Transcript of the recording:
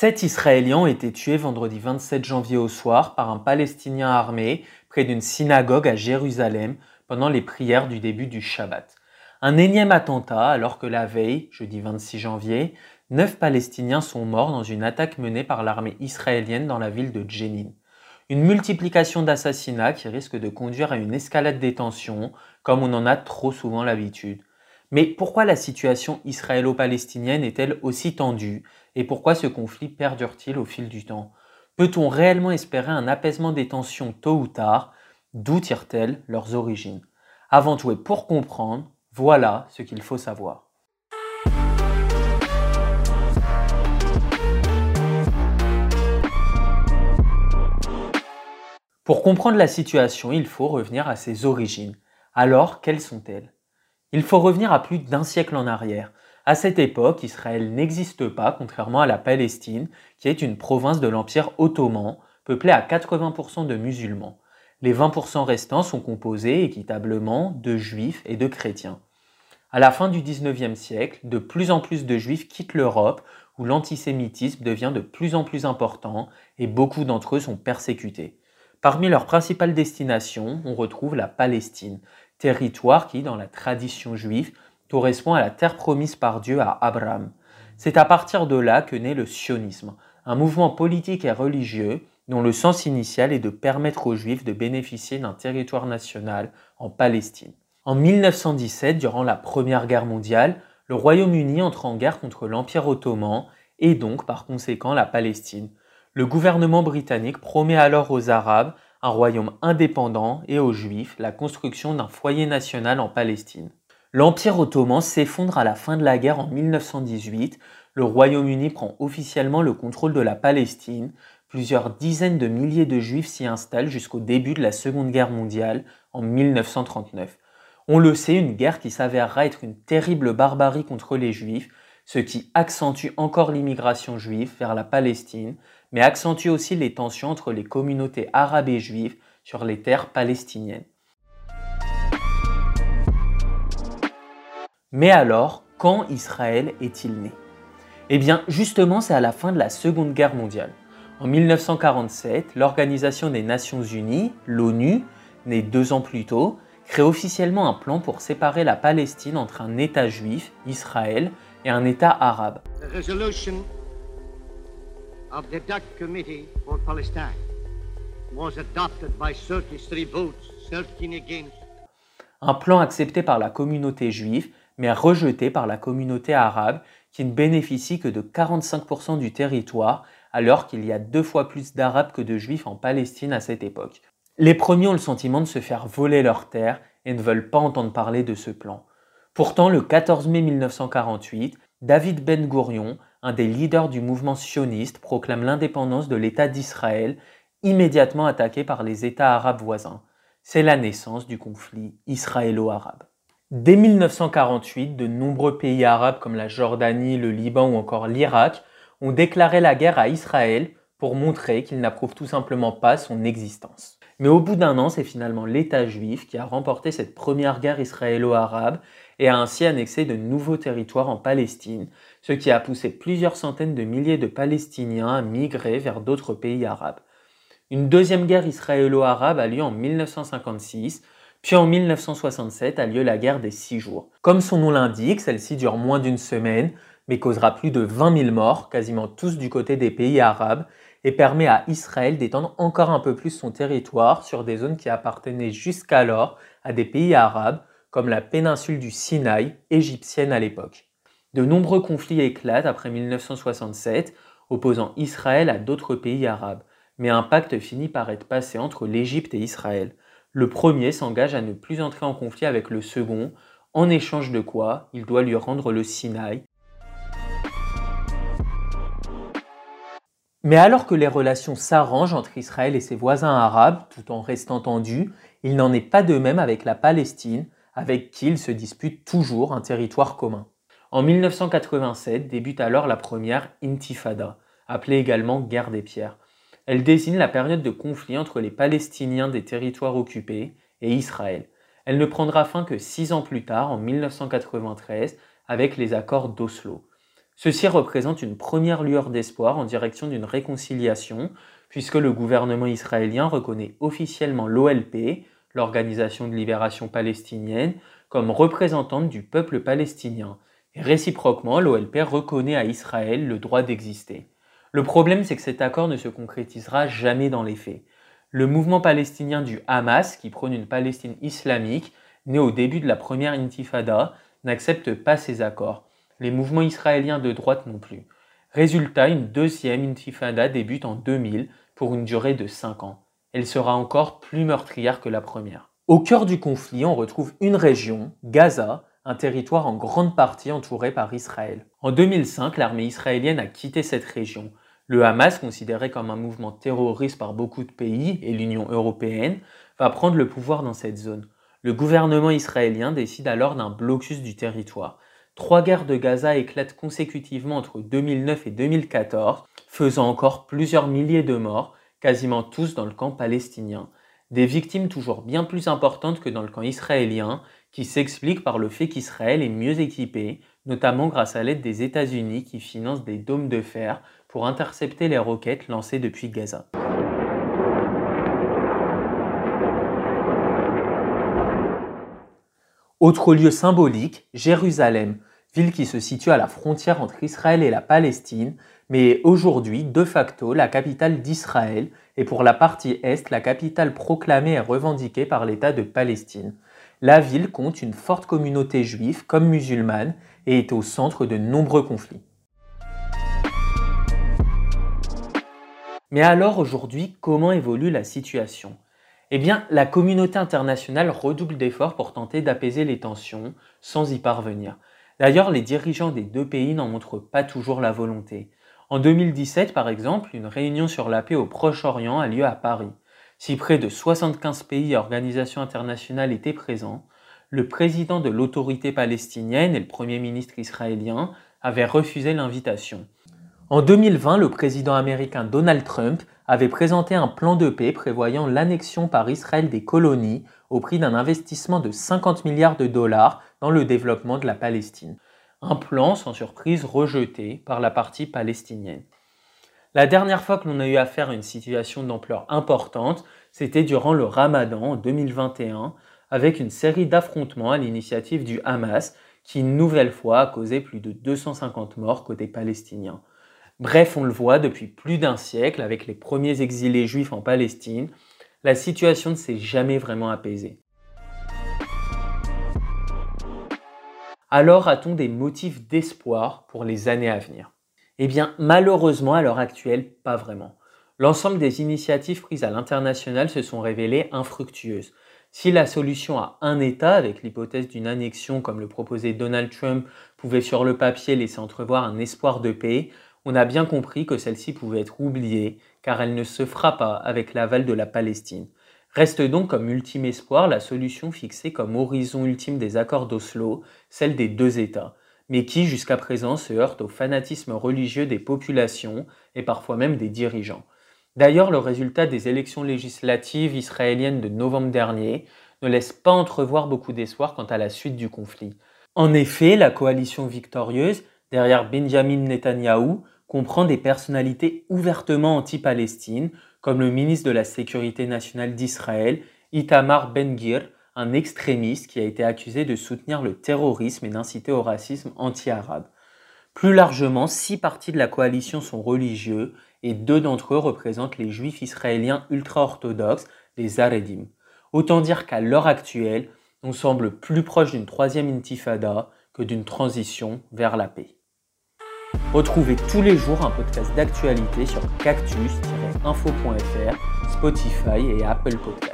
Sept Israéliens ont été tués vendredi 27 janvier au soir par un Palestinien armé près d'une synagogue à Jérusalem pendant les prières du début du Shabbat. Un énième attentat alors que la veille, jeudi 26 janvier, neuf Palestiniens sont morts dans une attaque menée par l'armée israélienne dans la ville de Jenin. Une multiplication d'assassinats qui risque de conduire à une escalade des tensions, comme on en a trop souvent l'habitude. Mais pourquoi la situation israélo-palestinienne est-elle aussi tendue et pourquoi ce conflit perdure-t-il au fil du temps? Peut-on réellement espérer un apaisement des tensions tôt ou tard? D'où tirent-elles leurs origines? Avant tout et pour comprendre, voilà ce qu'il faut savoir. Pour comprendre la situation, il faut revenir à ses origines. Alors, quelles sont-elles? Il faut revenir à plus d'un siècle en arrière. À cette époque, Israël n'existe pas, contrairement à la Palestine, qui est une province de l'Empire ottoman, peuplée à 80% de musulmans. Les 20% restants sont composés équitablement de juifs et de chrétiens. À la fin du 19e siècle, de plus en plus de juifs quittent l'Europe, où l'antisémitisme devient de plus en plus important et beaucoup d'entre eux sont persécutés. Parmi leurs principales destinations, on retrouve la Palestine, territoire qui, dans la tradition juive, correspond à la terre promise par Dieu à Abraham. C'est à partir de là que naît le sionisme, un mouvement politique et religieux dont le sens initial est de permettre aux Juifs de bénéficier d'un territoire national en Palestine. En 1917, durant la Première Guerre mondiale, le Royaume-Uni entre en guerre contre l'Empire ottoman et donc par conséquent la Palestine, le gouvernement britannique promet alors aux Arabes un royaume indépendant et aux Juifs la construction d'un foyer national en Palestine. L'Empire ottoman s'effondre à la fin de la guerre en 1918, le Royaume-Uni prend officiellement le contrôle de la Palestine, plusieurs dizaines de milliers de Juifs s'y installent jusqu'au début de la Seconde Guerre mondiale en 1939. On le sait, une guerre qui s'avérera être une terrible barbarie contre les Juifs, ce qui accentue encore l'immigration juive vers la Palestine, mais accentue aussi les tensions entre les communautés arabes et juives sur les terres palestiniennes. Mais alors, quand Israël est-il né? Eh bien, justement, c'est à la fin de la Seconde Guerre mondiale. En 1947, l'Organisation des Nations Unies, l'ONU, née deux ans plus tôt, crée officiellement un plan pour séparer la Palestine entre un État juif, Israël, et un État arabe. Un plan accepté par la communauté juive, mais rejeté par la communauté arabe, qui ne bénéficie que de 45% du territoire, alors qu'il y a deux fois plus d'Arabes que de Juifs en Palestine à cette époque. Les premiers ont le sentiment de se faire voler leurs terres et ne veulent pas entendre parler de ce plan. Pourtant, le 14 mai 1948, David Ben Gourion, un des leaders du mouvement sioniste, proclame l'indépendance de l'État d'Israël, immédiatement attaqué par les États arabes voisins. C'est la naissance du conflit israélo-arabe. Dès 1948, de nombreux pays arabes comme la Jordanie, le Liban ou encore l'Irak ont déclaré la guerre à Israël pour montrer qu'ils n'approuvent tout simplement pas son existence. Mais au bout d'un an, c'est finalement l'État juif qui a remporté cette première guerre israélo-arabe et a ainsi annexé de nouveaux territoires en Palestine, ce qui a poussé plusieurs centaines de milliers de Palestiniens à migrer vers d'autres pays arabes. Une deuxième guerre israélo-arabe a lieu en 1956, puis en 1967 a lieu la guerre des six jours. Comme son nom l'indique, celle-ci dure moins d'une semaine, mais causera plus de 20 000 morts, quasiment tous du côté des pays arabes, et permet à Israël d'étendre encore un peu plus son territoire sur des zones qui appartenaient jusqu'alors à des pays arabes, comme la péninsule du Sinaï, égyptienne à l'époque. De nombreux conflits éclatent après 1967, opposant Israël à d'autres pays arabes, mais un pacte finit par être passé entre l'Égypte et Israël. Le premier s'engage à ne plus entrer en conflit avec le second, en échange de quoi il doit lui rendre le Sinaï, Mais alors que les relations s'arrangent entre Israël et ses voisins arabes, tout en restant tendues, il n'en est pas de même avec la Palestine, avec qui il se dispute toujours un territoire commun. En 1987 débute alors la première Intifada, appelée également guerre des pierres. Elle désigne la période de conflit entre les Palestiniens des territoires occupés et Israël. Elle ne prendra fin que six ans plus tard, en 1993, avec les accords d'Oslo. Ceci représente une première lueur d'espoir en direction d'une réconciliation, puisque le gouvernement israélien reconnaît officiellement l'OLP, l'Organisation de libération palestinienne, comme représentante du peuple palestinien. Réciproquement, l'OLP reconnaît à Israël le droit d'exister. Le problème, c'est que cet accord ne se concrétisera jamais dans les faits. Le mouvement palestinien du Hamas, qui prône une Palestine islamique, né au début de la première intifada, n'accepte pas ces accords. Les mouvements israéliens de droite non plus. Résultat, une deuxième intifada débute en 2000 pour une durée de 5 ans. Elle sera encore plus meurtrière que la première. Au cœur du conflit, on retrouve une région, Gaza, un territoire en grande partie entouré par Israël. En 2005, l'armée israélienne a quitté cette région. Le Hamas, considéré comme un mouvement terroriste par beaucoup de pays et l'Union européenne, va prendre le pouvoir dans cette zone. Le gouvernement israélien décide alors d'un blocus du territoire. Trois guerres de Gaza éclatent consécutivement entre 2009 et 2014, faisant encore plusieurs milliers de morts, quasiment tous dans le camp palestinien. Des victimes toujours bien plus importantes que dans le camp israélien, qui s'expliquent par le fait qu'Israël est mieux équipé, notamment grâce à l'aide des États-Unis qui financent des dômes de fer pour intercepter les roquettes lancées depuis Gaza. Autre lieu symbolique, Jérusalem, ville qui se situe à la frontière entre Israël et la Palestine, mais aujourd'hui de facto la capitale d'Israël et pour la partie est la capitale proclamée et revendiquée par l'État de Palestine. La ville compte une forte communauté juive comme musulmane et est au centre de nombreux conflits. Mais alors aujourd'hui, comment évolue la situation? Eh bien, la communauté internationale redouble d'efforts pour tenter d'apaiser les tensions sans y parvenir. D'ailleurs, les dirigeants des deux pays n'en montrent pas toujours la volonté. En 2017, par exemple, une réunion sur la paix au Proche-Orient a lieu à Paris. Si près de 75 pays et organisations internationales étaient présents, le président de l'autorité palestinienne et le premier ministre israélien avaient refusé l'invitation. En 2020, le président américain Donald Trump avait présenté un plan de paix prévoyant l'annexion par Israël des colonies au prix d'un investissement de 50 milliards de dollars dans le développement de la Palestine. Un plan, sans surprise, rejeté par la partie palestinienne. La dernière fois que l'on a eu affaire à une situation d'ampleur importante, c'était durant le Ramadan en 2021, avec une série d'affrontements à l'initiative du Hamas, qui une nouvelle fois a causé plus de 250 morts côté palestinien. Bref, on le voit depuis plus d'un siècle avec les premiers exilés juifs en Palestine, la situation ne s'est jamais vraiment apaisée. Alors a-t-on des motifs d'espoir pour les années à venir? Eh bien malheureusement à l'heure actuelle, pas vraiment. L'ensemble des initiatives prises à l'international se sont révélées infructueuses. Si la solution à un État, avec l'hypothèse d'une annexion comme le proposait Donald Trump, pouvait sur le papier laisser entrevoir un espoir de paix, on a bien compris que celle-ci pouvait être oubliée, car elle ne se fera pas avec l'aval de la Palestine. Reste donc comme ultime espoir la solution fixée comme horizon ultime des accords d'Oslo, celle des deux États, mais qui jusqu'à présent se heurte au fanatisme religieux des populations et parfois même des dirigeants. D'ailleurs, le résultat des élections législatives israéliennes de novembre dernier ne laisse pas entrevoir beaucoup d'espoir quant à la suite du conflit. En effet, la coalition victorieuse, derrière Benjamin Netanyahou, comprend des personnalités ouvertement anti-Palestine, comme le ministre de la Sécurité nationale d'Israël, Itamar Ben-Gvir, un extrémiste qui a été accusé de soutenir le terrorisme et d'inciter au racisme anti-arabe. Plus largement, six partis de la coalition sont religieux et deux d'entre eux représentent les juifs israéliens ultra-orthodoxes, les Haredim. Autant dire qu'à l'heure actuelle, on semble plus proche d'une troisième intifada que d'une transition vers la paix. Retrouvez tous les jours un podcast d'actualité sur cactus-info.fr, Spotify et Apple Podcasts.